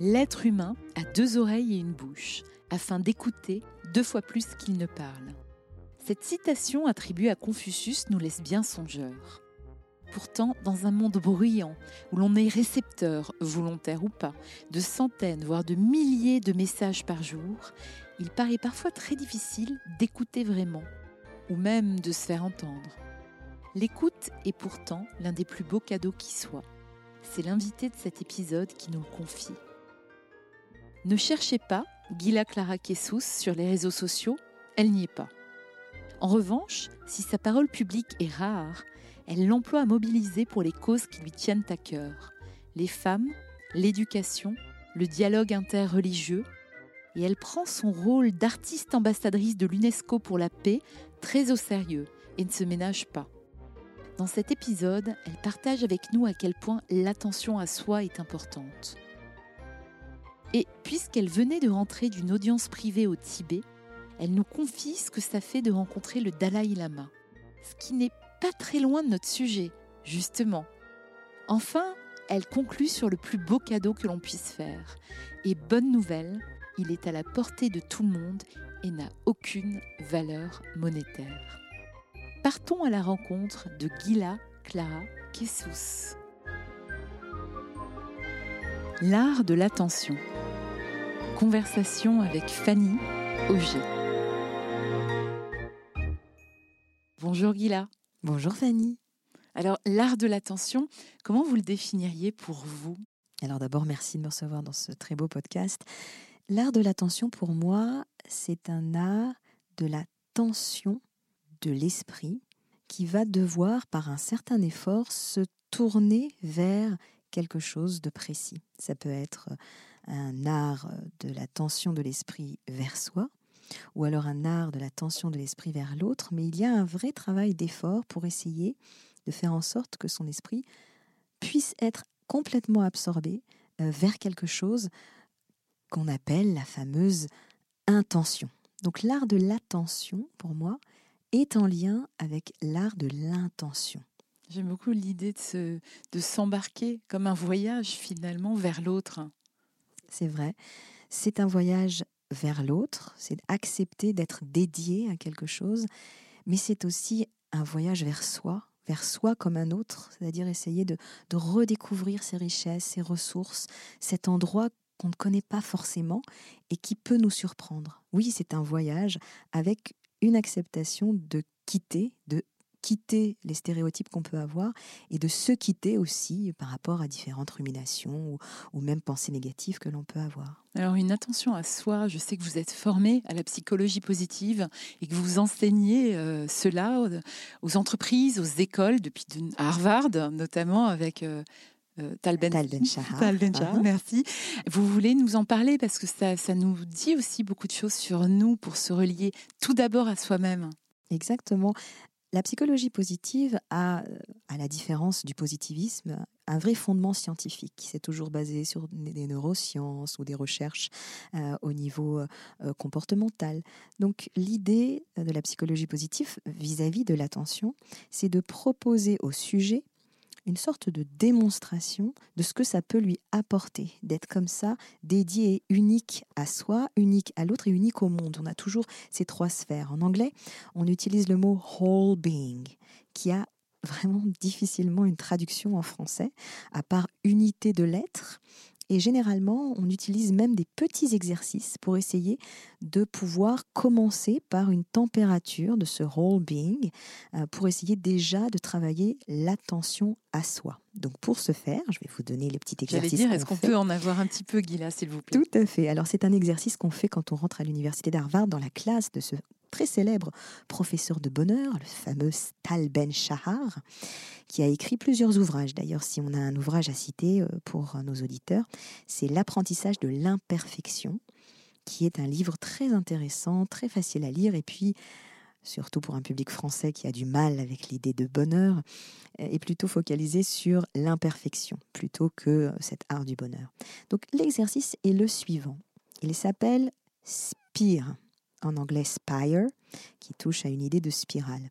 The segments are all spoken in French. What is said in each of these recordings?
L'être humain a deux oreilles et une bouche, afin d'écouter deux fois plus qu'il ne parle. Cette citation attribuée à Confucius nous laisse bien songeurs. Pourtant, dans un monde bruyant, où l'on est récepteur, volontaire ou pas, de centaines, voire de milliers de messages par jour, il paraît parfois très difficile d'écouter vraiment, ou même de se faire entendre. L'écoute est pourtant l'un des plus beaux cadeaux qui soit. C'est l'invité de cet épisode qui nous le confie. Ne cherchez pas Gila Clara Kessous sur les réseaux sociaux, elle n'y est pas. En revanche, si sa parole publique est rare, elle l'emploie à mobiliser pour les causes qui lui tiennent à cœur les femmes, l'éducation, le dialogue interreligieux, et elle prend son rôle d'artiste ambassadrice de l'UNESCO pour la paix très au sérieux et ne se ménage pas. Dans cet épisode, elle partage avec nous à quel point l'attention à soi est importante. Et puisqu'elle venait de rentrer d'une audience privée au Tibet, elle nous confie ce que ça fait de rencontrer le Dalai Lama. Ce qui n'est pas très loin de notre sujet, justement. Enfin, elle conclut sur le plus beau cadeau que l'on puisse faire. Et bonne nouvelle, il est à la portée de tout le monde et n'a aucune valeur monétaire. Partons à la rencontre de Gila Clara Kessous. L'art de l'attention. Conversation avec Fanny Auger. Bonjour Gila. Bonjour Fanny. Alors, l'art de l'attention, comment vous le définiriez pour vous? Alors d'abord, merci de me recevoir dans ce très beau podcast. L'art de l'attention, pour moi, c'est un art de la tension de l'esprit qui va devoir, par un certain effort, se tourner vers quelque chose de précis. Ça peut être un art de la tension de l'esprit vers soi, ou alors un art de la tension de l'esprit vers l'autre, mais il y a un vrai travail d'effort pour essayer de faire en sorte que son esprit puisse être complètement absorbé euh, vers quelque chose qu'on appelle la fameuse intention. Donc l'art de l'attention, pour moi, est en lien avec l'art de l'intention. J'aime beaucoup l'idée de, de s'embarquer comme un voyage finalement vers l'autre c'est vrai. C'est un voyage vers l'autre, c'est accepter d'être dédié à quelque chose, mais c'est aussi un voyage vers soi, vers soi comme un autre, c'est-à-dire essayer de, redécouvrir ses richesses, ses ressources, cet endroit qu'on ne connaît pas forcément et qui peut nous surprendre. Oui, c'est un voyage avec une acceptation de quitter, de quitter les stéréotypes qu'on peut avoir et de se quitter aussi par rapport à différentes ruminations ou, même pensées négatives que l'on peut avoir. Alors une attention à soi, je sais que vous êtes formé à la psychologie positive et que vous enseignez euh, cela aux, entreprises, aux écoles, depuis à Harvard notamment avec... Euh, euh Tal Ben, ben, ben uh-huh. merci. Vous voulez nous en parler parce que ça, ça nous dit aussi beaucoup de choses sur nous pour se relier tout d'abord à soi-même. Exactement. La psychologie positive a, à la différence du positivisme, un vrai fondement scientifique qui s'est toujours basé sur des neurosciences ou des recherches euh, au niveau euh, comportemental. Donc l'idée de la psychologie positive vis-à-vis -vis de l'attention, c'est de proposer au sujet une sorte de démonstration de ce que ça peut lui apporter, d'être comme ça, dédié unique à soi, unique à l'autre et unique au monde. On a toujours ces trois sphères. En anglais, on utilise le mot whole being, qui a vraiment difficilement une traduction en français, à part unité de l'être. Et généralement, on utilise même des petits exercices pour essayer de pouvoir commencer par une température de ce whole being, euh, pour essayer déjà de travailler l'attention à soi. Donc pour ce faire, je vais vous donner les petits exercices. dire, est-ce qu'on peut en avoir un petit peu, Guilla, s'il vous plaît? Tout à fait. Alors c'est un exercice qu'on fait quand on rentre à l'université d'Harvard dans la classe de ce très célèbre professeur de bonheur, le fameux Tal Ben Shahar, qui a écrit plusieurs ouvrages. D'ailleurs, si on a un ouvrage à citer euh, pour nos auditeurs, c'est L'apprentissage de l'imperfection, qui est un livre très intéressant, très facile à lire, et puis surtout pour un public français qui a du mal avec l'idée de bonheur, est plutôt focalisé sur l'imperfection plutôt que cet art du bonheur. Donc l'exercice est le suivant. Il s'appelle Spire en anglais spire, qui touche à une idée de spirale.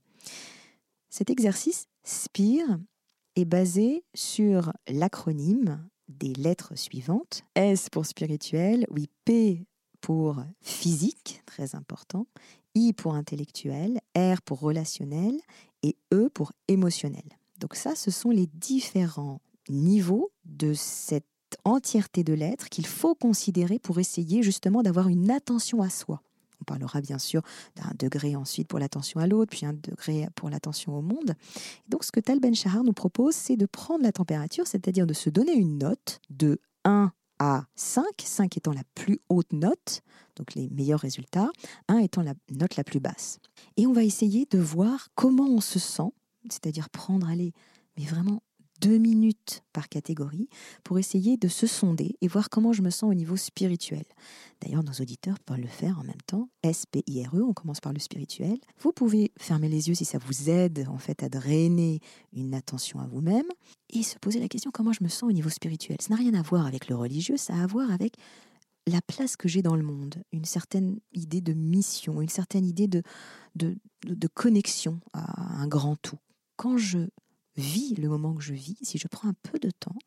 Cet exercice, SPIRE, est basé sur l'acronyme des lettres suivantes. S pour spirituel, oui, P pour physique, très important, I pour intellectuel, R pour relationnel et E pour émotionnel. Donc ça, ce sont les différents niveaux de cette entièreté de lettres qu'il faut considérer pour essayer justement d'avoir une attention à soi. On parlera bien sûr d'un degré ensuite pour l'attention à l'autre, puis un degré pour l'attention au monde. donc ce que Tal Ben Shahar nous propose, c'est de prendre la température, c'est-à-dire de se donner une note de 1 à 5, 5 étant la plus haute note, donc les meilleurs résultats, 1 étant la note la plus basse. Et on va essayer de voir comment on se sent, c'est-à-dire prendre, allez, mais vraiment deux minutes par catégorie pour essayer de se sonder et voir comment je me sens au niveau spirituel. D'ailleurs, nos auditeurs peuvent le faire en même temps. S-P-I-R-E, on commence par le spirituel. Vous pouvez fermer les yeux si ça vous aide en fait à drainer une attention à vous-même et se poser la question comment je me sens au niveau spirituel. Ça n'a rien à voir avec le religieux, ça a à voir avec la place que j'ai dans le monde, une certaine idée de mission, une certaine idée de, de, de connexion à un grand tout. Quand je vis le moment que je vis, si je prends un peu de temps,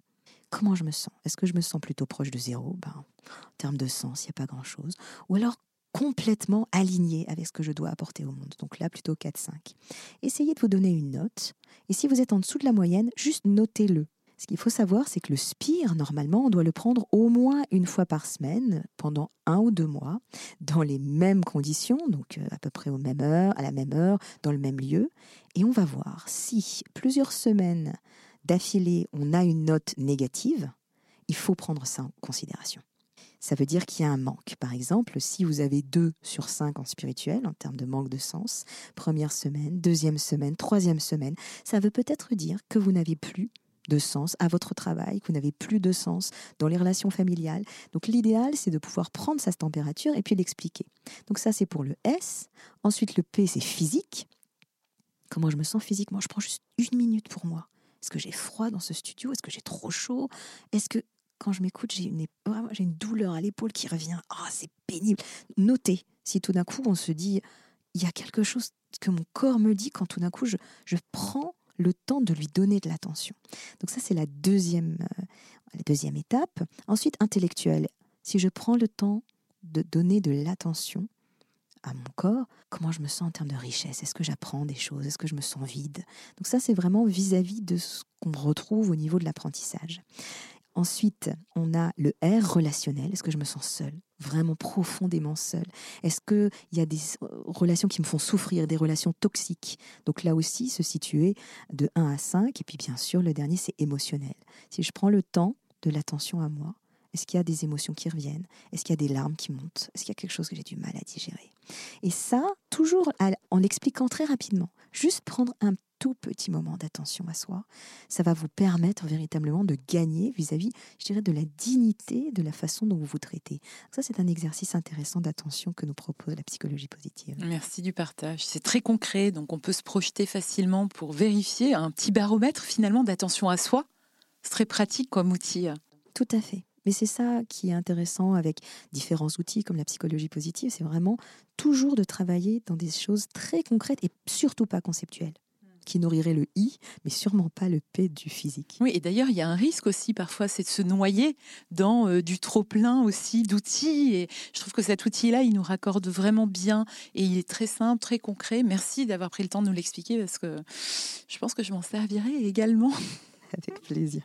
comment je me sens? Est-ce que je me sens plutôt proche de zéro? Ben, En termes de sens, il n'y a pas grand-chose. Ou alors complètement aligné avec ce que je dois apporter au monde. Donc là, plutôt 4-5. Essayez de vous donner une note. Et si vous êtes en dessous de la moyenne, juste notez-le. Ce qu'il faut savoir, c'est que le spire, normalement, on doit le prendre au moins une fois par semaine pendant un ou deux mois, dans les mêmes conditions, donc euh, à peu près aux mêmes heures, à la même heure, dans le même lieu. Et on va voir si plusieurs semaines d'affilée, on a une note négative, il faut prendre ça en considération. Ça veut dire qu'il y a un manque. Par exemple, si vous avez 2 sur 5 en spirituel, en termes de manque de sens, première semaine, deuxième semaine, troisième semaine, ça veut peut-être dire que vous n'avez plus de sens à votre travail, que vous n'avez plus de sens dans les relations familiales. Donc l'idéal, c'est de pouvoir prendre sa température et puis l'expliquer. Donc ça, c'est pour le S. Ensuite, le P, c'est physique. Comment je me sens physiquement Je prends juste une minute pour moi. Est-ce que j'ai froid dans ce studio? Est-ce que j'ai trop chaud? Est-ce que quand je m'écoute, j'ai une, une douleur à l'épaule qui revient? Ah, c'est pénible. Notez si tout d'un coup on se dit il y a quelque chose que mon corps me dit quand tout d'un coup je, je prends le temps de lui donner de l'attention. Donc ça, c'est la deuxième, euh, la deuxième étape. Ensuite, intellectuel. Si je prends le temps de donner de l'attention à mon corps, comment je me sens en termes de richesse? Est-ce que j'apprends des choses? Est-ce que je me sens vide? Donc ça, c'est vraiment vis-à-vis -vis de ce qu'on retrouve au niveau de l'apprentissage. Ensuite, on a le R relationnel. Est-ce que je me sens seule Vraiment profondément seule? Est-ce qu'il y a des euh, relations qui me font souffrir, des relations toxiques? Donc là aussi, se situer de 1 à 5. Et puis bien sûr, le dernier, c'est émotionnel. Si je prends le temps de l'attention à moi, est-ce qu'il y a des émotions qui reviennent? Est-ce qu'il y a des larmes qui montent? Est-ce qu'il y a quelque chose que j'ai du mal à digérer? Et ça, toujours en l'expliquant très rapidement. Juste prendre un tout petit moment d'attention à soi, ça va vous permettre véritablement de gagner vis-à-vis, je dirais, de la dignité de la façon dont vous vous traitez. Ça, c'est un exercice intéressant d'attention que nous propose la psychologie positive. Merci du partage. C'est très concret, donc on peut se projeter facilement pour vérifier un petit baromètre finalement d'attention à soi. C'est très pratique comme outil. Tout à fait. Mais c'est ça qui est intéressant avec différents outils comme la psychologie positive, c'est vraiment toujours de travailler dans des choses très concrètes et surtout pas conceptuelles qui nourrirait le I, mais sûrement pas le P du physique. Oui, et d'ailleurs, il y a un risque aussi parfois, c'est de se noyer dans euh, du trop-plein aussi d'outils. Et je trouve que cet outil-là, il nous raccorde vraiment bien et il est très simple, très concret. Merci d'avoir pris le temps de nous l'expliquer parce que je pense que je m'en servirai également. Avec plaisir.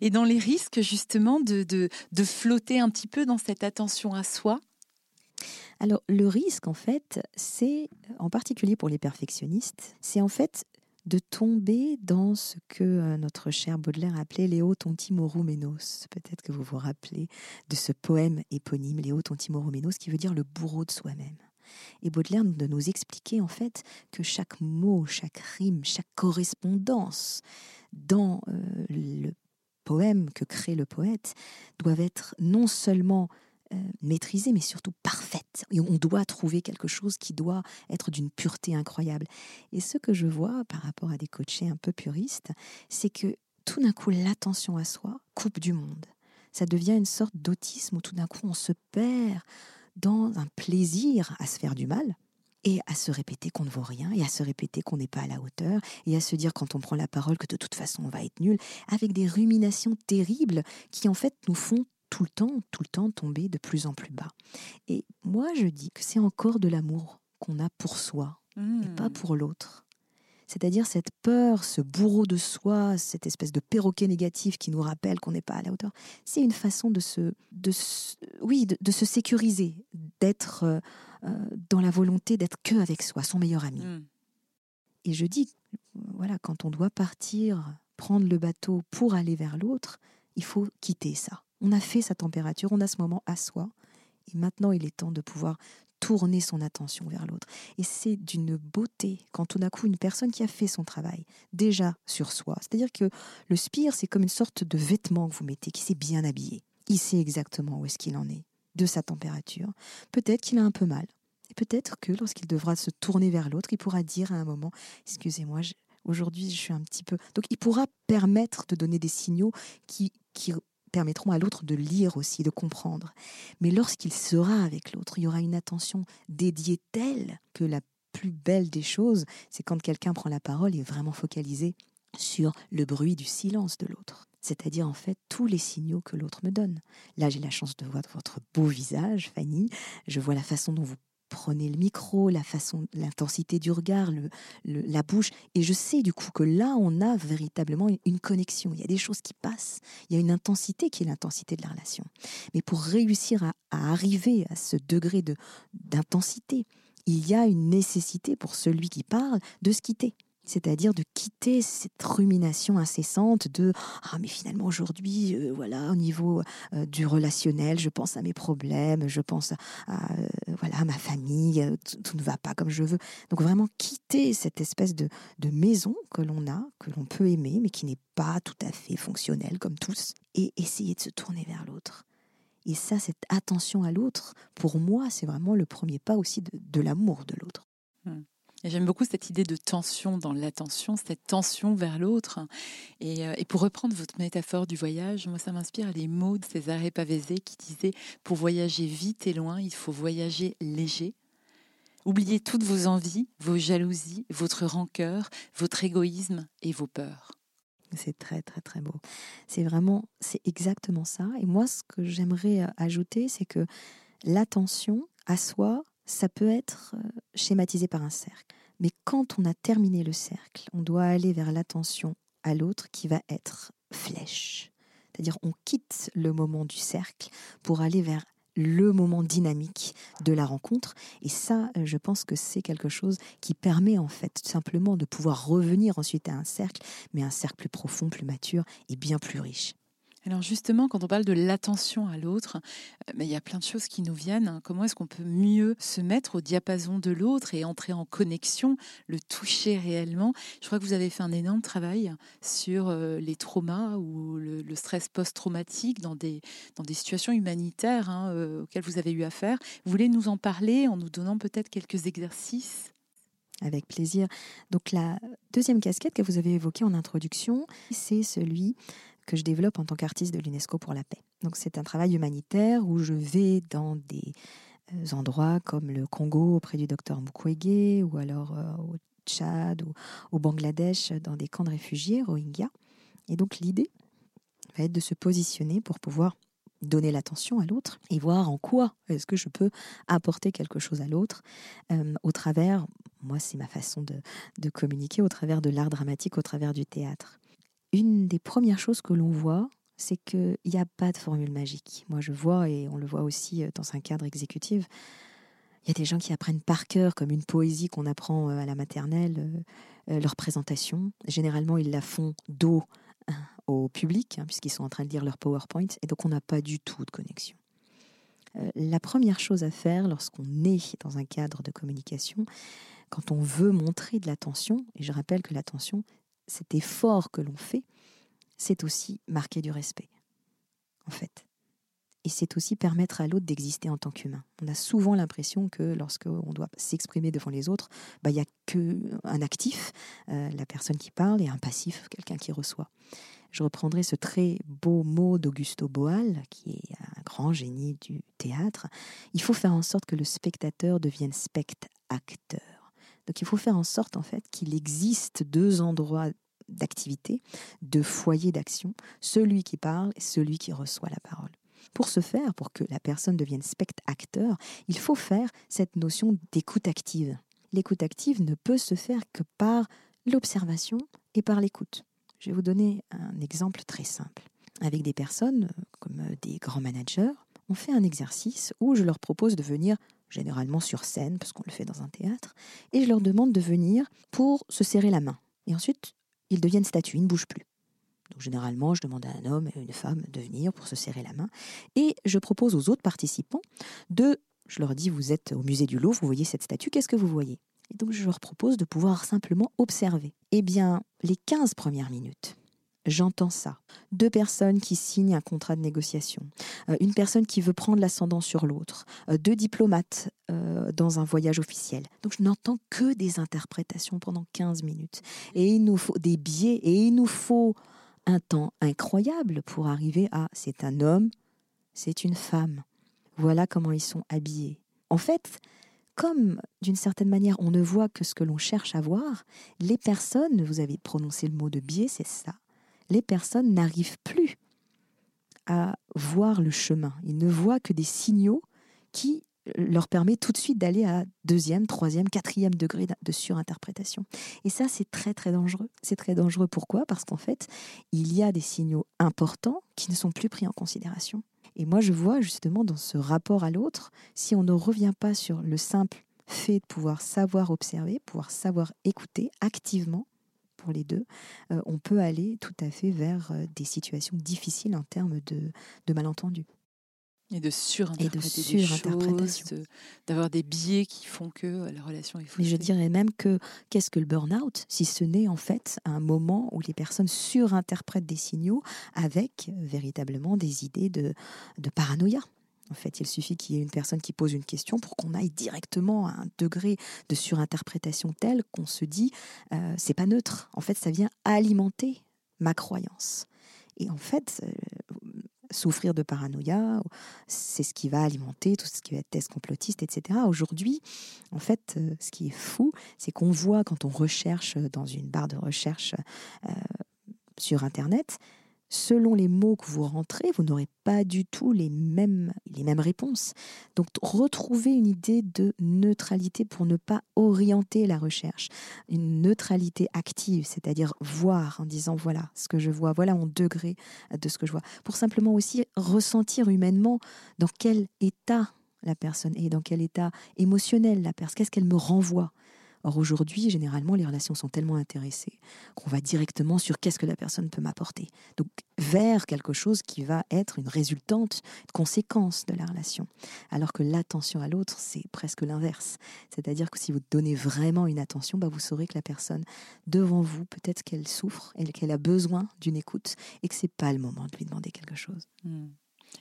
Et dans les risques, justement, de, de, de flotter un petit peu dans cette attention à soi, alors le risque, en fait, c'est, en particulier pour les perfectionnistes, c'est en fait de tomber dans ce que euh, notre cher Baudelaire appelait Léo Tontimoroménos. Peut-être que vous vous rappelez de ce poème éponyme, Léo Tontimoroménos, qui veut dire le bourreau de soi-même. Et Baudelaire de nous expliquer en fait que chaque mot, chaque rime, chaque correspondance dans euh, le poème que crée le poète doivent être non seulement euh, maîtrisée, mais surtout parfaite. On doit trouver quelque chose qui doit être d'une pureté incroyable. Et ce que je vois par rapport à des coachés un peu puristes, c'est que tout d'un coup, l'attention à soi coupe du monde. Ça devient une sorte d'autisme où tout d'un coup, on se perd dans un plaisir à se faire du mal, et à se répéter qu'on ne vaut rien, et à se répéter qu'on n'est pas à la hauteur, et à se dire quand on prend la parole que de toute façon on va être nul, avec des ruminations terribles qui en fait nous font tout le temps, tout le temps tomber de plus en plus bas. Et moi je dis que c'est encore de l'amour qu'on a pour soi, et pas Hmm. pour l'autre. C'est-à-dire cette peur, ce bourreau de soi, cette espèce de perroquet négatif qui nous rappelle qu'on n'est pas à la hauteur, c'est une façon de se, de se- oui, de, de se sécuriser, d'être euh, euh, dans la volonté d'être que avec soi, son meilleur ami. Hmm. Et je dis, voilà, quand on doit partir, prendre le bateau pour aller vers l'autre, il faut quitter ça. On a fait sa température, on a ce moment à soi, et maintenant il est temps de pouvoir tourner son attention vers l'autre. Et c'est d'une beauté quand tout d'un coup une personne qui a fait son travail déjà sur soi, c'est-à-dire que le spire c'est comme une sorte de vêtement que vous mettez, qui s'est bien habillé. Il sait exactement où est-ce qu'il en est, de sa température. Peut-être qu'il a un peu mal. Et peut-être que lorsqu'il devra se tourner vers l'autre, il pourra dire à un moment, excusez-moi, aujourd'hui je suis un petit peu... Donc il pourra permettre de donner des signaux qui, qui permettront à l'autre de lire aussi, de comprendre. Mais lorsqu'il sera avec l'autre, il y aura une attention dédiée telle que la plus belle des choses, c'est quand quelqu'un prend la parole et est vraiment focalisé sur le bruit du silence de l'autre. C'est-à-dire en fait tous les signaux que l'autre me donne. Là, j'ai la chance de voir votre beau visage, Fanny. Je vois la façon dont vous prenez le micro, la façon, l'intensité du regard, le, la bouche, et je sais du coup que là, on a véritablement une, une connexion. Il y a des choses qui passent. Il y a une intensité qui est l'intensité de la relation. Mais pour réussir à, à arriver à ce degré de d'intensité, il y a une nécessité pour celui qui parle de se quitter. C'est-à-dire de quitter cette rumination incessante de ah mais finalement aujourd'hui euh, voilà au niveau euh, du relationnel je pense à mes problèmes je pense à, euh, voilà ma famille tout, ne va pas comme je veux. Donc vraiment quitter cette espèce de, de maison que l'on a que l'on peut aimer mais qui n'est pas tout à fait fonctionnelle comme tous et essayer de se tourner vers l'autre. Et ça cette attention à l'autre pour moi c'est vraiment le premier pas aussi de, l'amour de l'autre J'aime beaucoup cette idée de tension dans l'attention, cette tension vers l'autre. Et, euh, pour reprendre votre métaphore du voyage, moi, ça m'inspire les mots de César Pavese qui disait Pour voyager vite et loin, il faut voyager léger. Oubliez toutes vos envies, vos jalousies, votre rancœur, votre égoïsme et vos peurs. C'est très très très beau. C'est vraiment, c'est exactement ça. Et moi, ce que j'aimerais euh, ajouter, c'est que l'attention à soi, ça peut être euh, schématisé par un cercle. Mais quand on a terminé le cercle, on doit aller vers l'attention à l'autre qui va être flèche. C'est-à-dire on quitte le moment du cercle pour aller vers le moment dynamique de la rencontre. Et ça, euh, je pense que c'est quelque chose qui permet en fait simplement de pouvoir revenir ensuite à un cercle, mais un cercle plus profond, plus mature et bien plus riche. Alors justement, quand on parle de l'attention à l'autre, euh, il y a plein de choses qui nous viennent. hein. Comment est-ce qu'on peut mieux se mettre au diapason de l'autre et entrer en connexion, le toucher réellement? Je crois que vous avez fait un énorme travail sur euh, les traumas ou le, le stress post-traumatique dans des, dans des situations humanitaires hein, euh, auxquelles vous avez eu affaire. Vous voulez nous en parler en nous donnant peut-être quelques exercices? Avec plaisir. Donc la deuxième casquette que vous avez évoquée en introduction, c'est celui que je développe en tant qu'artiste de l'UNESCO pour la paix. Donc c'est un travail humanitaire où je vais dans des euh, endroits comme le Congo auprès du docteur Mukwege ou alors euh, au Tchad ou au Bangladesh dans des camps de réfugiés, Rohingyas. Et donc l'idée va être de se positionner pour pouvoir donner l'attention à l'autre et voir en quoi est-ce que je peux apporter quelque chose à l'autre euh, au travers, moi c'est ma façon de, de communiquer, au travers de l'art dramatique, au travers du théâtre. Une des premières choses que l'on voit, c'est qu'il n'y a pas de formule magique. Moi je vois, et on le voit aussi euh, dans un cadre exécutif, il y a des gens qui apprennent par cœur, comme une poésie qu'on apprend euh, à la maternelle, euh, leur présentation. Généralement, ils la font dos hein, au public, hein, puisqu'ils sont en train de lire leur PowerPoint, et donc on n'a pas du tout de connexion. La première chose à faire lorsqu'on est dans un cadre de communication, quand on veut montrer de l'attention, et je rappelle que l'attention, cet effort que l'on fait, c'est aussi marquer du respect, en fait. Et c'est aussi permettre à l'autre d'exister en tant qu'humain. On a souvent l'impression que lorsqu'on doit s'exprimer devant les autres, bah, il n'y a qu'un actif, euh, la personne qui parle, et un passif, quelqu'un qui reçoit. Je reprendrai ce très beau mot d'Augusto Boal, qui est un grand génie du théâtre. Il faut faire en sorte que le spectateur devienne spectateur. Donc il faut faire en sorte en fait qu'il existe deux endroits d'activité, de foyer d'action, celui qui parle et celui qui reçoit la parole. Pour ce faire, pour que la personne devienne spectateur, il faut faire cette notion d'écoute active. L'écoute active ne peut se faire que par l'observation et par l'écoute. Je vais vous donner un exemple très simple. Avec des personnes comme des grands managers, on fait un exercice où je leur propose de venir généralement sur scène, parce qu'on le fait dans un théâtre, et je leur demande de venir pour se serrer la main. Et ensuite, ils deviennent statues, ils ne bougent plus. Donc généralement, je demande à un homme et à une femme de venir pour se serrer la main. Et je propose aux autres participants de, je leur dis, vous êtes au musée du Louvre, vous voyez cette statue, qu'est-ce que vous voyez? Et donc je leur propose de pouvoir simplement observer. Eh bien, les 15 premières minutes, J'entends ça. Deux personnes qui signent un contrat de négociation, euh, une personne qui veut prendre l'ascendant sur l'autre, euh, deux diplomates euh, dans un voyage officiel. Donc je n'entends que des interprétations pendant 15 minutes. Et il nous faut des biais, et il nous faut un temps incroyable pour arriver à c'est un homme, c'est une femme. Voilà comment ils sont habillés. En fait, comme d'une certaine manière on ne voit que ce que l'on cherche à voir, les personnes, vous avez prononcé le mot de biais, c'est ça, les personnes n'arrivent plus à voir le chemin. Ils ne voient que des signaux qui leur permettent tout de suite d'aller à deuxième, troisième, quatrième degré de surinterprétation. Et ça, c'est très très dangereux. C'est très dangereux. Pourquoi? Parce qu'en fait, il y a des signaux importants qui ne sont plus pris en considération. Et moi, je vois justement dans ce rapport à l'autre, si on ne revient pas sur le simple fait de pouvoir savoir observer, pouvoir savoir écouter activement, pour les deux, euh, on peut aller tout à fait vers euh, des situations difficiles en termes de, de malentendus. Et de surinterpréter d'avoir des biais qui font que euh, la relation est faussée. Mais je dirais même que qu'est-ce que le burn-out si ce n'est en fait un moment où les personnes surinterprètent des signaux avec véritablement des idées de, de paranoïa? En fait, il suffit qu'il y ait une personne qui pose une question pour qu'on aille directement à un degré de surinterprétation tel qu'on se dit euh, c'est pas neutre. En fait, ça vient alimenter ma croyance. Et en fait, euh, souffrir de paranoïa, c'est ce qui va alimenter tout ce qui va être thèse complotiste, etc. Aujourd'hui, en fait, euh, ce qui est fou, c'est qu'on voit quand on recherche dans une barre de recherche sur Internet, selon les mots que vous rentrez, vous n'aurez pas du tout les mêmes, les mêmes réponses. Donc, retrouvez une idée de neutralité pour ne pas orienter la recherche. Une neutralité active, c'est-à-dire voir en disant voilà ce que je vois, voilà mon degré de ce que je vois. Pour simplement aussi ressentir humainement dans quel état la personne est, dans quel état émotionnel la personne, qu'est-ce qu'elle me renvoie. Or aujourd'hui, généralement, les relations sont tellement intéressées qu'on va directement sur qu'est-ce que la personne peut m'apporter. Donc vers quelque chose qui va être une résultante, une conséquence de la relation. Alors que l'attention à l'autre, c'est presque l'inverse. C'est-à-dire que si vous donnez vraiment une attention, bah, vous saurez que la personne devant vous, peut-être qu'elle souffre, qu'elle a besoin d'une écoute et que c'est pas le moment de lui demander quelque chose. Hmm.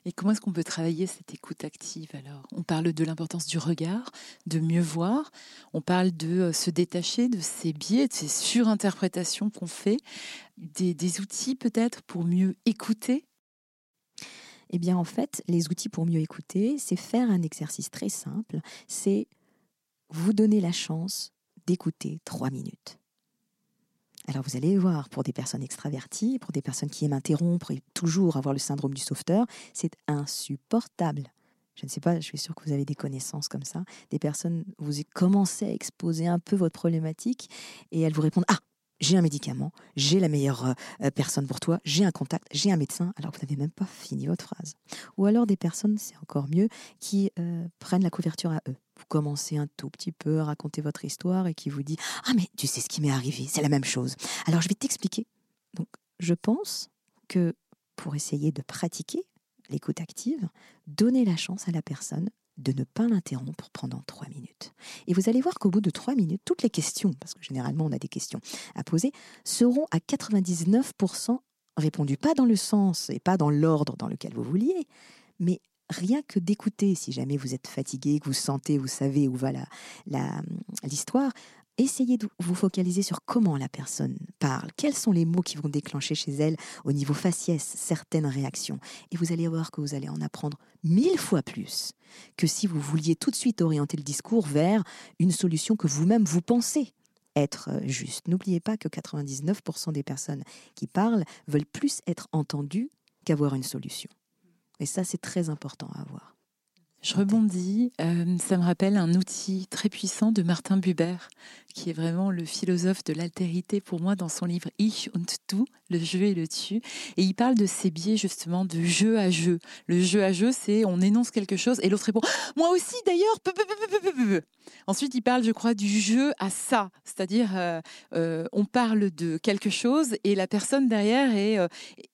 Et comment est-ce qu'on peut travailler cette écoute active alors? On parle de l'importance du regard, de mieux voir, on parle de euh, se détacher de ces biais, de ces surinterprétations qu'on fait, des, des outils peut-être pour mieux écouter? Eh bien, en fait, les outils pour mieux écouter, c'est faire un exercice très simple, c'est vous donner la chance d'écouter trois minutes. Alors vous allez voir, pour des personnes extraverties, pour des personnes qui aiment interrompre et toujours avoir le syndrome du sauveteur, c'est insupportable. Je ne sais pas, je suis sûre que vous avez des connaissances comme ça. Des personnes, vous commencez à exposer un peu votre problématique et elles vous répondent Ah, j'ai un médicament, j'ai la meilleure euh, euh, personne pour toi, j'ai un contact, j'ai un médecin, alors vous n'avez même pas fini votre phrase. Ou alors des personnes, c'est encore mieux, qui euh, prennent la couverture à eux. Vous commencez un tout petit peu à raconter votre histoire et qui vous dit Ah, mais tu sais ce qui m'est arrivé, c'est la même chose. Alors je vais t'expliquer. Donc je pense que pour essayer de pratiquer l'écoute active, donnez la chance à la personne de ne pas l'interrompre pendant trois minutes. Et vous allez voir qu'au bout de trois minutes, toutes les questions, parce que généralement on a des questions à poser, seront à 99% répondues, pas dans le sens et pas dans l'ordre dans lequel vous vouliez, mais rien que d'écouter, si jamais vous êtes fatigué, que vous sentez, vous savez où va l'histoire, essayez de vous focaliser sur comment la personne parle, quels sont les mots qui vont déclencher chez elle au niveau faciès certaines réactions. Et vous allez voir que vous allez en apprendre mille fois plus que si vous vouliez tout de suite orienter le discours vers une solution que vous-même vous pensez être euh, juste. N'oubliez pas que 99% des personnes qui parlent veulent plus être entendues qu'avoir une solution. Et ça, c'est très important à avoir. Je rebondis, euh, ça me rappelle un outil très puissant de Martin Buber, qui est vraiment le philosophe de l'altérité pour moi dans son livre Ich und Du, le jeu et le tu. Et il parle de ces biais justement de jeu à jeu. Le jeu à jeu, c'est on énonce quelque chose et l'autre répond Moi aussi d'ailleurs Ensuite, il parle, je crois, du jeu à ça. C'est-à-dire, euh, euh, on parle de quelque chose et la personne derrière est,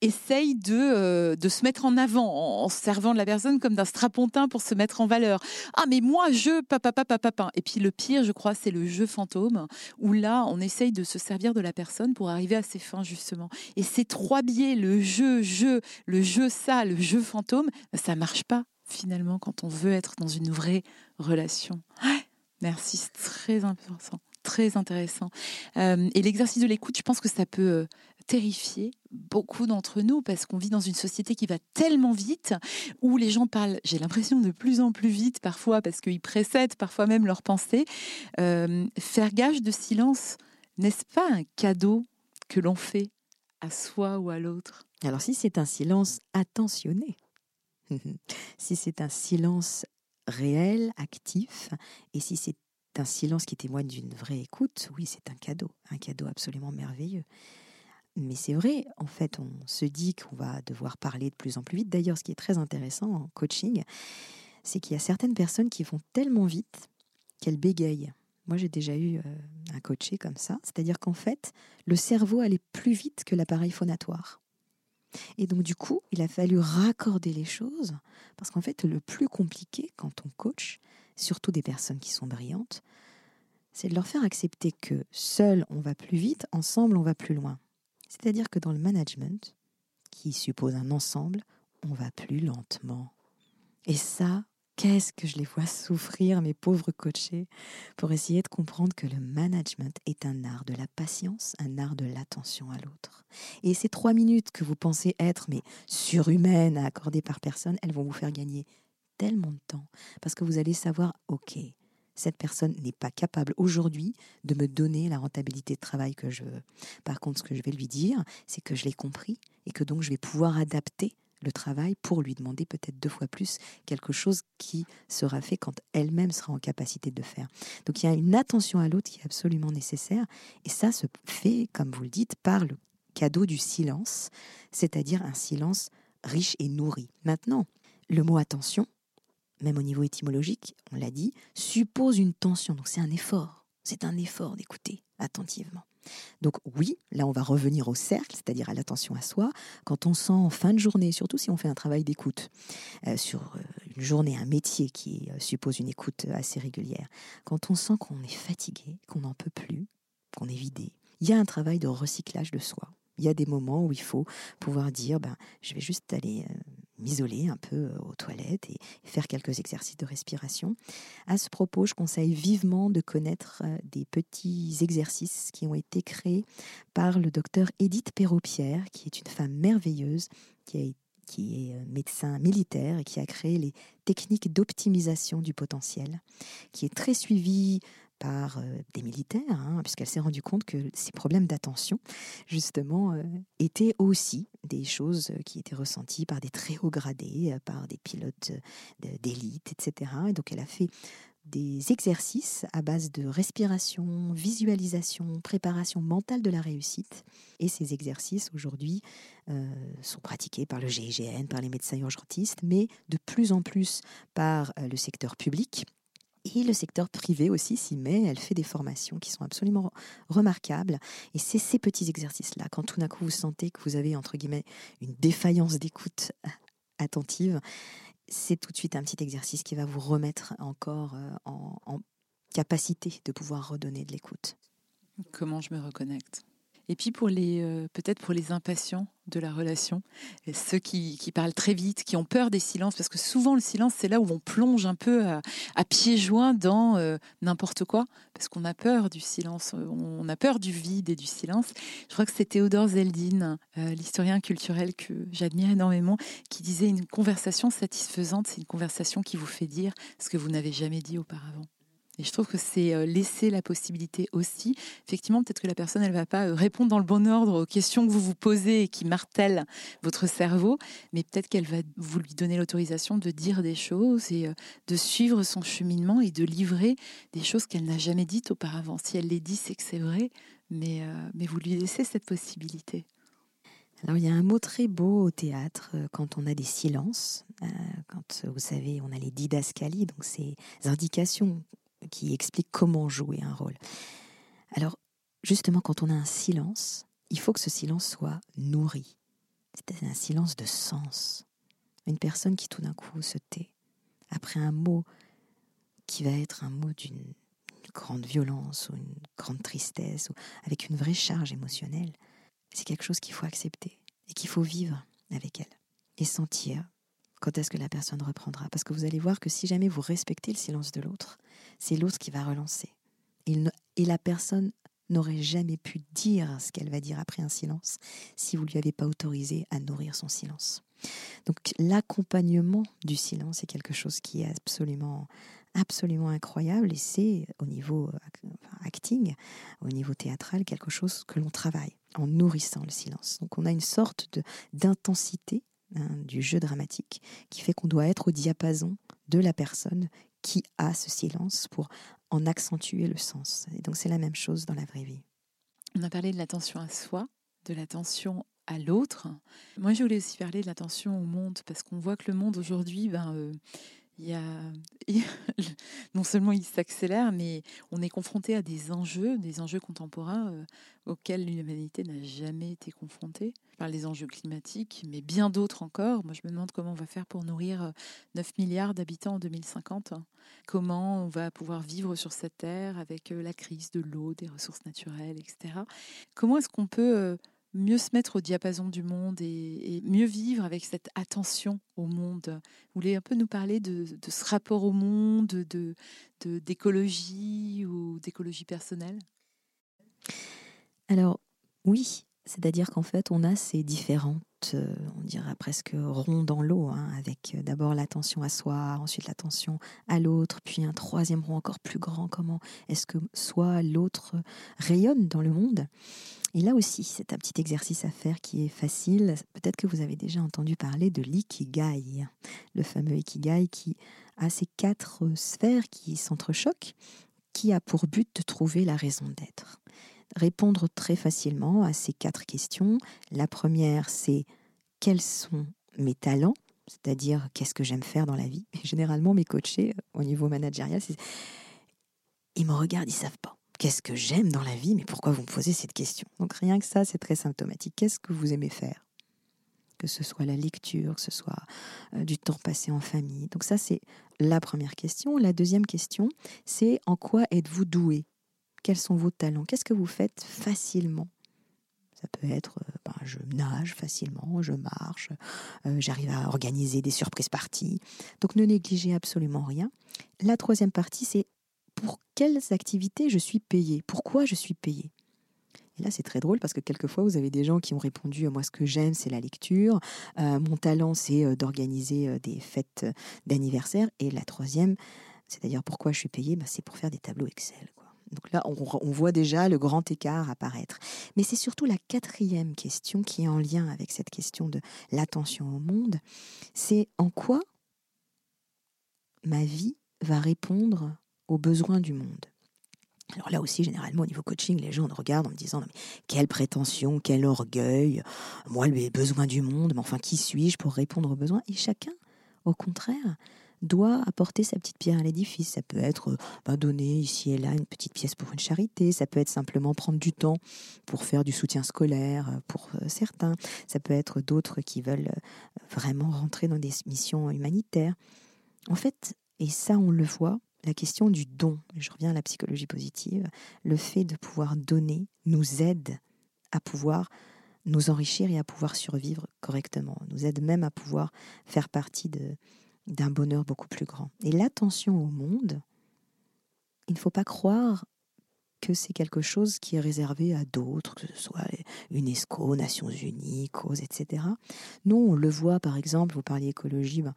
essaye de, de se mettre en avant en, servant de la personne comme d'un strapontin pour se mettre en valeur. Ah, mais moi, je, papa, papa, papa. Et puis le pire, je crois, c'est le jeu fantôme, où là, on essaye de se servir de la personne pour arriver à ses fins, justement. Et ces trois biais, le jeu, jeu, le jeu ça, le jeu fantôme, ça marche pas, finalement, quand on veut être dans une vraie relation. merci, c'est très important très intéressant. Euh, et l'exercice de l'écoute, je pense que ça peut euh, terrifier beaucoup d'entre nous parce qu'on vit dans une société qui va tellement vite, où les gens parlent, j'ai l'impression, de plus en plus vite parfois parce qu'ils précèdent parfois même leurs pensées. Euh, faire gage de silence, n'est-ce pas un cadeau que l'on fait à soi ou à l'autre? Alors si c'est un silence attentionné, si c'est un silence réel, actif, et si c'est un silence qui témoigne d'une vraie écoute, oui, c'est un cadeau, un cadeau absolument merveilleux. Mais c'est vrai, en fait, on se dit qu'on va devoir parler de plus en plus vite. D'ailleurs, ce qui est très intéressant en coaching, c'est qu'il y a certaines personnes qui vont tellement vite qu'elles bégayent. Moi, j'ai déjà eu euh, un coaché comme ça, c'est-à-dire qu'en fait, le cerveau allait plus vite que l'appareil phonatoire. Et donc, du coup, il a fallu raccorder les choses, parce qu'en fait, le plus compliqué quand on coach, surtout des personnes qui sont brillantes, c'est de leur faire accepter que seul on va plus vite, ensemble on va plus loin. C'est-à-dire que dans le management, qui suppose un ensemble, on va plus lentement. Et ça, qu'est-ce que je les vois souffrir, mes pauvres coachés, pour essayer de comprendre que le management est un art de la patience, un art de l'attention à l'autre. Et ces trois minutes que vous pensez être, mais surhumaines à accorder par personne, elles vont vous faire gagner tellement de temps, parce que vous allez savoir, OK, cette personne n'est pas capable aujourd'hui de me donner la rentabilité de travail que je veux. Par contre, ce que je vais lui dire, c'est que je l'ai compris et que donc je vais pouvoir adapter le travail pour lui demander peut-être deux fois plus quelque chose qui sera fait quand elle-même sera en capacité de faire. Donc il y a une attention à l'autre qui est absolument nécessaire et ça se fait, comme vous le dites, par le cadeau du silence, c'est-à-dire un silence riche et nourri. Maintenant, le mot attention, même au niveau étymologique, on l'a dit, suppose une tension. Donc c'est un effort. C'est un effort d'écouter attentivement. Donc oui, là on va revenir au cercle, c'est-à-dire à, l'attention à soi. Quand on sent en fin de journée, surtout si on fait un travail d'écoute euh, sur euh, une journée, un métier qui euh, suppose une écoute assez régulière, quand on sent qu'on est fatigué, qu'on n'en peut plus, qu'on est vidé, il y a un travail de recyclage de soi. Il y a des moments où il faut pouvoir dire, ben, je vais juste aller m'isoler un peu euh, aux toilettes et faire quelques exercices de respiration. À ce propos, je conseille vivement de connaître euh, des petits exercices qui ont été créés par le docteur Edith Perrault-Pierre, qui est une femme merveilleuse, qui, qui est euh, médecin militaire et qui a créé les techniques d'optimisation du potentiel, qui est très suivie par euh, des militaires, hein, puisqu'elle s'est rendue compte que ces problèmes d'attention, justement, euh, étaient aussi des choses qui étaient ressenties par des très hauts gradés, euh, par des pilotes d'élite, etc. Et donc elle a fait des exercices à base de respiration, visualisation, préparation mentale de la réussite. Et ces exercices, aujourd'hui, sont pratiqués par le GIGN, par les médecins urgentistes, mais de plus en plus par le secteur public et le secteur privé aussi s'y met, elle fait des formations qui sont absolument remarquables. Et c'est ces petits exercices-là, quand tout d'un coup vous sentez que vous avez, entre guillemets, une défaillance d'écoute attentive, c'est tout de suite un petit exercice qui va vous remettre encore euh, en, en capacité de pouvoir redonner de l'écoute. Comment je me reconnecte? Et puis pour les euh, peut-être pour les impatients de la relation, et ceux qui, parlent très vite, qui ont peur des silences, parce que souvent le silence c'est là où on plonge un peu à, pieds joints dans euh, n'importe quoi, parce qu'on a peur du silence, on a peur du vide et du silence. Je crois que c'est Théodore Zeldin, euh, l'historien culturel que j'admire énormément, qui disait une conversation satisfaisante, c'est une conversation qui vous fait dire ce que vous n'avez jamais dit auparavant. Et je trouve que c'est euh, laisser la possibilité aussi. Effectivement, peut-être que la personne, elle va pas euh, répondre dans le bon ordre aux questions que vous vous posez et qui martèlent votre cerveau, mais peut-être qu'elle va vous lui donner l'autorisation de dire des choses et euh, de suivre son cheminement et de livrer des choses qu'elle n'a jamais dites auparavant. Si elle les dit, c'est que c'est vrai, mais, mais vous lui laissez cette possibilité. Alors il y a un mot très beau au théâtre quand on a des silences, quand vous savez on a les didascalies, donc ces indications qui explique comment jouer un rôle. Alors, justement, quand on a un silence, il faut que ce silence soit nourri. C'est un silence de sens. Une personne qui tout d'un coup se tait après un mot qui va être un mot d'une grande violence ou une grande tristesse ou avec une vraie charge émotionnelle, c'est quelque chose qu'il faut accepter et qu'il faut vivre avec elle et sentir quand est-ce que la personne reprendra. Parce que vous allez voir que si jamais vous respectez le silence de l'autre, c'est l'autre qui va relancer. Et, la personne n'aurait jamais pu dire ce qu'elle va dire après un silence si vous lui avez pas autorisé à nourrir son silence. Donc l'accompagnement du silence est quelque chose qui est absolument absolument incroyable et c'est au niveau acting, au niveau théâtral, quelque chose que l'on travaille en nourrissant le silence. Donc on a une sorte d'intensité hein, du jeu dramatique qui fait qu'on doit être au diapason de la personne qui a ce silence pour en accentuer le sens. Et donc c'est la même chose dans la vraie vie. On a parlé de l'attention à soi, de l'attention à l'autre. Moi, je voulais aussi parler de l'attention au monde, parce qu'on voit que le monde aujourd'hui, ben, euh, non seulement il s'accélère, mais on est confronté à des enjeux, des enjeux contemporains euh, auxquels l'humanité n'a jamais été confrontée. Je parle des enjeux climatiques, mais bien d'autres encore. Moi, je me demande comment on va faire pour nourrir 9 euh, milliards d'habitants en 2050. Comment on va pouvoir vivre sur cette terre avec euh, la crise de l'eau, des ressources naturelles, etc. Comment est-ce qu'on peut mieux se mettre au diapason du monde et, mieux vivre avec cette attention au monde. Vous voulez un peu nous parler de, ce rapport au monde, de d'écologie ou d'écologie personnelle? Alors oui, c'est-à-dire qu'en fait on a ces différentes, euh, on dirait presque ronds dans l'eau, hein, avec euh, d'abord l'attention à soi, ensuite l'attention à l'autre, puis un troisième rond encore plus grand. Comment est-ce que soi, l'autre rayonne dans le monde et là aussi, c'est un petit exercice à faire qui est facile. Peut-être que vous avez déjà entendu parler de l'ikigai, le fameux ikigai qui a ces quatre sphères qui s'entrechoquent, qui a pour but de trouver la raison d'être. Répondre très facilement à ces quatre questions. La première, c'est quels sont mes talents? C'est-à-dire qu'est-ce que j'aime faire dans la vie? généralement, mes coachés au niveau managérial, ils me regardent, ils savent pas qu'est-ce que j'aime dans la vie, mais pourquoi vous me posez cette question? Donc rien que ça, c'est très symptomatique. Qu'est-ce que vous aimez faire? Que ce soit la lecture, que ce soit euh, du temps passé en famille. Donc ça, c'est la première question. La deuxième question, c'est en quoi êtes-vous doué? Quels sont vos talents? Qu'est-ce que vous faites facilement? Ça peut être, euh, ben, je nage facilement, je marche, euh, j'arrive à organiser des surprises parties. Donc ne négligez absolument rien. La troisième partie, c'est pour quelles activités je suis payé Pourquoi je suis payé et là, c'est très drôle parce que quelquefois, vous avez des gens qui ont répondu Moi, ce que j'aime, c'est la lecture. Euh, mon talent, c'est euh, d'organiser euh, des fêtes d'anniversaire. Et la troisième, c'est-à-dire pourquoi je suis payé bah, C'est pour faire des tableaux Excel. Donc là, on, voit déjà le grand écart apparaître. Mais c'est surtout la quatrième question qui est en lien avec cette question de l'attention au monde. C'est en quoi ma vie va répondre aux besoins du monde. Alors là aussi, généralement, au niveau coaching, les gens me regardent en me disant, mais quelle prétention, quel orgueil, moi, les besoins du monde, mais enfin, qui suis-je pour répondre aux besoins? Et chacun, au contraire, doit apporter sa petite pierre à l'édifice. Ça peut être bah, donner ici et là une petite pièce pour une charité, ça peut être simplement prendre du temps pour faire du soutien scolaire euh, pour euh, certains, ça peut être d'autres qui veulent euh, vraiment rentrer dans des missions humanitaires. En fait, et ça on le voit, la question du don, je reviens à la psychologie positive, le fait de pouvoir donner nous aide à pouvoir nous enrichir et à pouvoir survivre correctement, nous aide même à pouvoir faire partie d'un bonheur beaucoup plus grand. Et l'attention au monde, il ne faut pas croire que c'est quelque chose qui est réservé à d'autres, que ce soit UNESCO, Nations Unies, cause, etc. Nous, on le voit par exemple, vous parliez écologie, ben,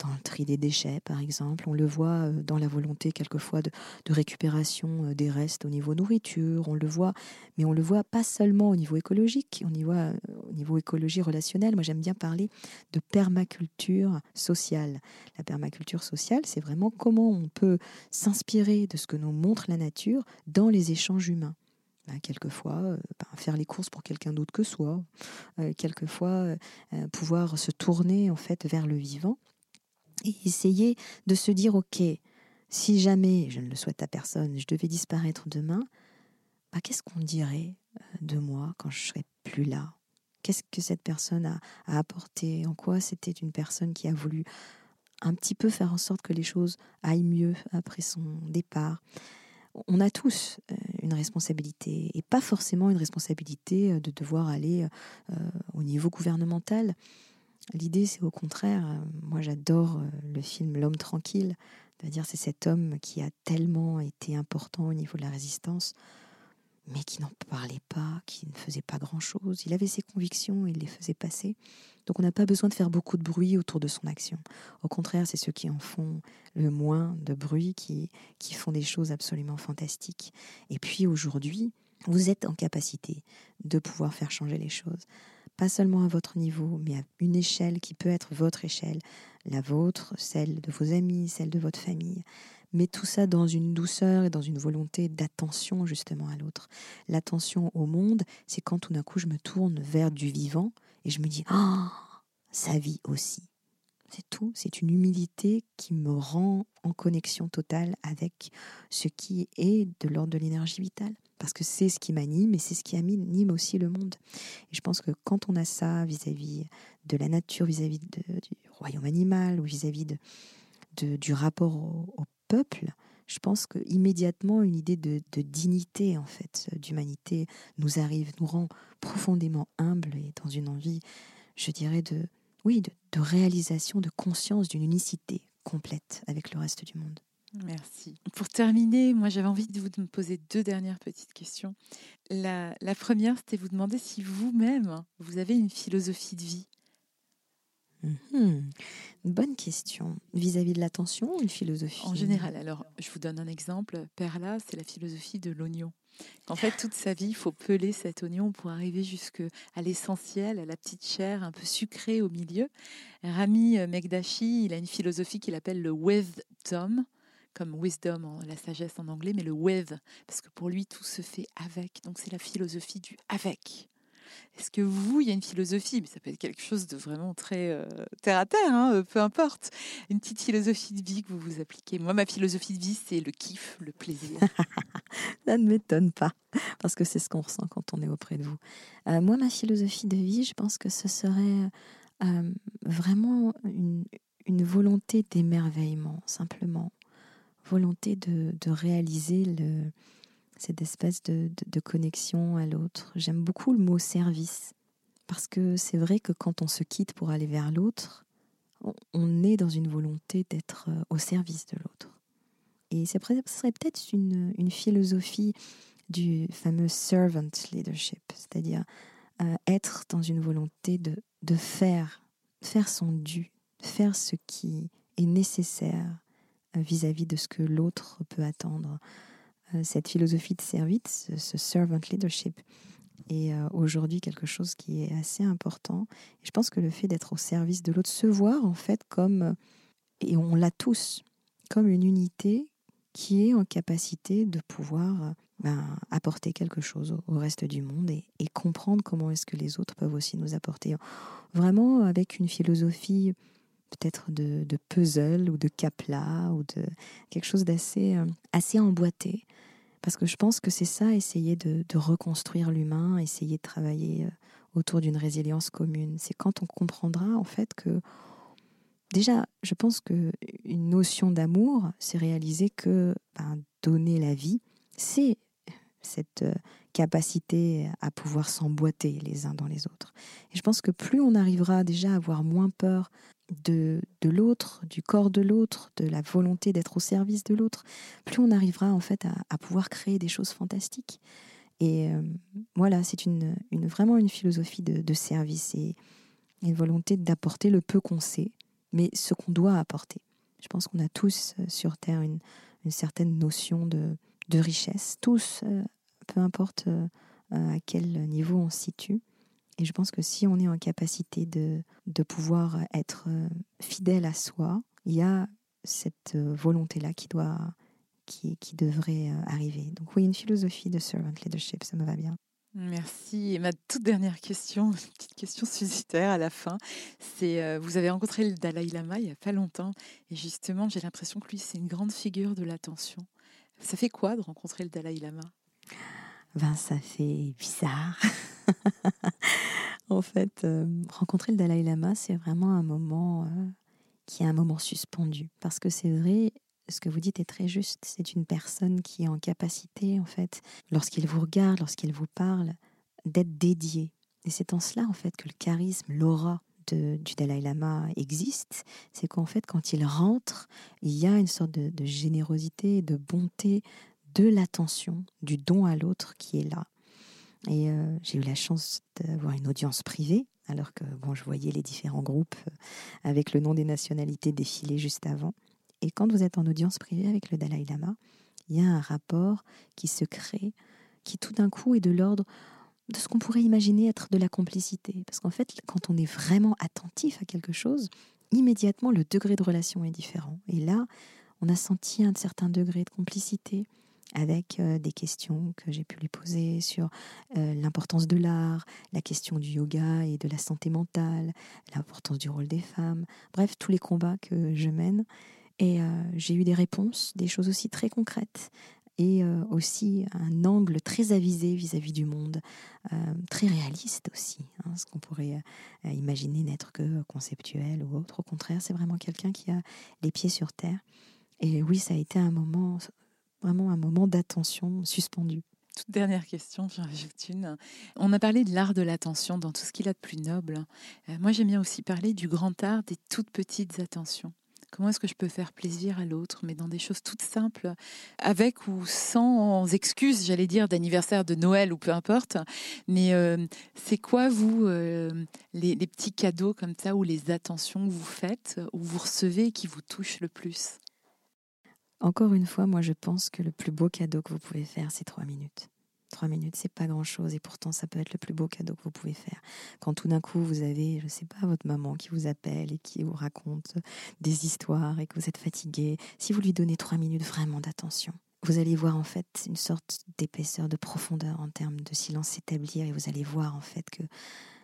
dans le tri des déchets, par exemple. On le voit euh, dans la volonté quelquefois de, récupération euh, des restes au niveau nourriture. On le voit, mais on le voit pas seulement au niveau écologique, on y voit euh, au niveau écologie relationnelle. Moi, j'aime bien parler de permaculture sociale. La permaculture sociale, c'est vraiment comment on peut s'inspirer de ce que nous montre la nature dans les échanges humains. Ben, quelquefois, ben, faire les courses pour quelqu'un d'autre que soi, quelquefois pouvoir se tourner en fait vers le vivant et essayer de se dire, OK, si jamais, je ne le souhaite à personne, je devais disparaître demain, bah, qu'est-ce qu'on dirait euh, de moi quand je serais plus là? Qu'est-ce que cette personne a, apporté? En quoi c'était une personne qui a voulu un petit peu faire en sorte que les choses aillent mieux après son départ? On a tous euh, une responsabilité et pas forcément une responsabilité euh, de devoir aller au niveau gouvernemental. L'idée, c'est au contraire, euh, moi j'adore euh, le film L'homme tranquille, c'est-à-dire c'est cet homme qui a tellement été important au niveau de la résistance, mais qui n'en parlait pas, qui ne faisait pas grand-chose. Il avait ses convictions, il les faisait passer. Donc on n'a pas besoin de faire beaucoup de bruit autour de son action. Au contraire, c'est ceux qui en font le moins de bruit qui font des choses absolument fantastiques. Et puis aujourd'hui, vous êtes en capacité de pouvoir faire changer les choses pas seulement à votre niveau, mais à une échelle qui peut être votre échelle, la vôtre, celle de vos amis, celle de votre famille. Mais tout ça dans une douceur et dans une volonté d'attention justement à l'autre. L'attention au monde, c'est quand tout d'un coup je me tourne vers du vivant et je me dis Ah, sa vie aussi. C'est tout, c'est une humilité qui me rend en connexion totale avec ce qui est de l'ordre de l'énergie vitale parce que c'est ce qui m'anime et c'est ce qui anime aussi le monde. Et je pense que quand on a ça vis-à-vis de la nature, vis-à-vis du royaume animal ou vis-à-vis de, du rapport au, peuple, je pense que immédiatement une idée de, dignité en fait, d'humanité nous arrive, nous rend profondément humbles et dans une envie, je dirais de oui, de réalisation, de conscience d'une unicité complète avec le reste du monde. Merci. Pour terminer, moi j'avais envie de vous poser deux dernières petites questions. La, première, c'était vous demander si vous-même, vous avez une philosophie de vie. Mhm. bonne question. Vis-à-vis de l'attention, une philosophie? En général, alors je vous donne un exemple. Perla, c'est la philosophie de l'oignon. En fait, toute sa vie, il faut peler cet oignon pour arriver jusqu'à l'essentiel, à la petite chair un peu sucrée au milieu. Rami Megdashi, il a une philosophie qu'il appelle le wisdom comme wisdom, la sagesse en anglais, mais le with, parce que pour lui, tout se fait avec. Donc c'est la philosophie du avec. Est-ce que vous, il y a une philosophie, mais ça peut être quelque chose de vraiment très euh, terre à terre, hein, euh, peu importe, une petite philosophie de vie que vous vous appliquez? Moi, ma philosophie de vie, c'est le kiff, le plaisir. ça ne m'étonne pas, parce que c'est ce qu'on ressent quand on est auprès de vous. Euh, moi, ma philosophie de vie, je pense que ce serait vraiment une, une volonté d'émerveillement, simplement volonté de, réaliser le, cette espèce de, connexion à l'autre. J'aime beaucoup le mot service, parce que c'est vrai que quand on se quitte pour aller vers l'autre, on, est dans une volonté d'être euh, au service de l'autre. Et ce serait peut-être une, une, philosophie du fameux servant leadership, c'est-à-dire euh, être dans une volonté de, de faire, faire son dû, faire ce qui est nécessaire vis-à-vis de ce que l'autre peut attendre. Euh, cette philosophie de service, ce servant leadership, est euh, aujourd'hui quelque chose qui est assez important. Je pense que le fait d'être au service de l'autre, se voir en fait comme, et on l'a tous, comme une unité qui est en capacité de pouvoir ben, apporter quelque chose au, reste du monde et comprendre comment est-ce que les autres peuvent aussi nous apporter. Vraiment avec une philosophie peut-être de, puzzle ou de capla ou de quelque chose d'assez euh, assez emboîté. Parce que je pense que c'est ça, essayer de, reconstruire l'humain, essayer de travailler euh, autour d'une résilience commune. C'est quand on comprendra en fait que déjà, je pense que une notion d'amour, c'est réaliser que ben, donner la vie, c'est cette euh, capacité à pouvoir s'emboîter les uns dans les autres. Et je pense que plus on arrivera déjà à avoir moins peur de, de l'autre, du corps de l'autre, de la volonté d'être au service de l'autre, plus on arrivera en fait à, pouvoir créer des choses fantastiques. Et euh, voilà, c'est une, une, vraiment une philosophie de, service et une volonté d'apporter le peu qu'on sait, mais ce qu'on doit apporter. Je pense qu'on a tous euh, sur Terre une, une certaine notion de, de richesse, tous, euh, peu importe à quel niveau on se situe. Et je pense que si on est en capacité de, de pouvoir être euh, fidèle à soi, il y a cette euh, volonté-là qui doit qui, qui devrait euh, arriver. Donc oui, une philosophie de servant leadership, ça me va bien. Merci. Et ma toute dernière question, une petite question suscitaire à la fin, c'est vous avez rencontré le Dalai Lama il n'y a pas longtemps, et justement, j'ai l'impression que lui, c'est une grande figure de l'attention. Ça fait quoi de rencontrer le Dalai Lama? Ben, ça fait bizarre. en fait, euh, rencontrer le Dalai Lama, c'est vraiment un moment euh, qui est un moment suspendu. Parce que c'est vrai, ce que vous dites est très juste. C'est une personne qui est en capacité, en fait, lorsqu'il vous regarde, lorsqu'il vous parle, d'être dédié. Et c'est en cela, en fait, que le charisme, l'aura du Dalai Lama existe. C'est qu'en fait, quand il rentre, il y a une sorte de, de générosité, de bonté, de l'attention, du don à l'autre qui est là. Et euh, j'ai eu la chance d'avoir une audience privée, alors que bon, je voyais les différents groupes euh, avec le nom des nationalités défiler juste avant. Et quand vous êtes en audience privée avec le Dalai Lama, il y a un rapport qui se crée, qui tout d'un coup est de l'ordre de ce qu'on pourrait imaginer être de la complicité. Parce qu'en fait, quand on est vraiment attentif à quelque chose, immédiatement le degré de relation est différent. Et là, on a senti un certain degré de complicité, avec des questions que j'ai pu lui poser sur l'importance de l'art, la question du yoga et de la santé mentale, l'importance du rôle des femmes, bref, tous les combats que je mène. Et j'ai eu des réponses, des choses aussi très concrètes et aussi un angle très avisé vis-à-vis du monde, très réaliste aussi, hein, ce qu'on pourrait imaginer n'être que conceptuel ou autre. Au contraire, c'est vraiment quelqu'un qui a les pieds sur terre. Et oui, ça a été un moment vraiment un moment d'attention suspendu. Toute dernière question, j'en rajoute une. On a parlé de l'art de l'attention dans tout ce qu'il a de plus noble. Euh, moi, j'aime bien aussi parler du grand art des toutes petites attentions. Comment est-ce que je peux faire plaisir à l'autre, mais dans des choses toutes simples, avec ou sans excuses, j'allais dire, d'anniversaire, de Noël ou peu importe. Mais euh, c'est quoi, vous, euh, les, les, petits cadeaux comme ça, ou les attentions que vous faites, ou vous recevez qui vous touchent le plus? Encore une fois, moi je pense que le plus beau cadeau que vous pouvez faire, c'est trois minutes. Trois minutes, c'est pas grand chose et pourtant ça peut être le plus beau cadeau que vous pouvez faire. Quand tout d'un coup vous avez, je sais pas, votre maman qui vous appelle et qui vous raconte des histoires et que vous êtes fatigué, si vous lui donnez trois minutes vraiment d'attention, vous allez voir en fait une sorte d'épaisseur, de profondeur en termes de silence s'établir et vous allez voir en fait que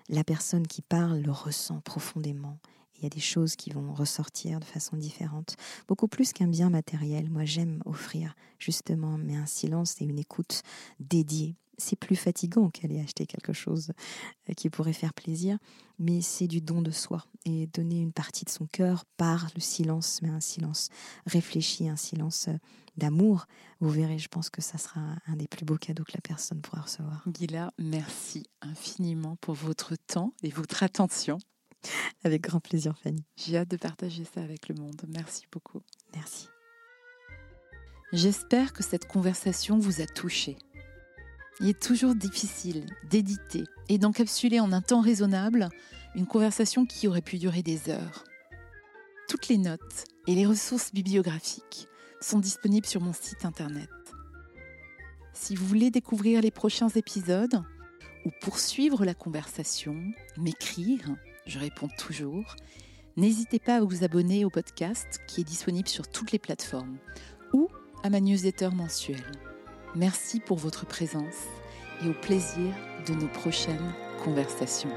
la personne qui parle le ressent profondément il y a des choses qui vont ressortir de façon différente. Beaucoup plus qu'un bien matériel. Moi, j'aime offrir justement, mais un silence et une écoute dédiée. C'est plus fatigant qu'aller acheter quelque chose euh, qui pourrait faire plaisir, mais c'est du don de soi et donner une partie de son cœur par le silence, mais un silence réfléchi, un silence euh, d'amour. Vous verrez, je pense que ça sera un des plus beaux cadeaux que la personne pourra recevoir. Gila, merci infiniment pour votre temps et votre attention. Avec grand plaisir, Fanny. J'ai hâte de partager ça avec le monde. Merci beaucoup. Merci. J'espère que cette conversation vous a touché. Il est toujours difficile d'éditer et d'encapsuler en un temps raisonnable une conversation qui aurait pu durer des heures. Toutes les notes et les ressources bibliographiques sont disponibles sur mon site internet. Si vous voulez découvrir les prochains épisodes ou poursuivre la conversation, m'écrire, je réponds toujours. N'hésitez pas à vous abonner au podcast qui est disponible sur toutes les plateformes ou à ma newsletter mensuelle. Merci pour votre présence et au plaisir de nos prochaines conversations.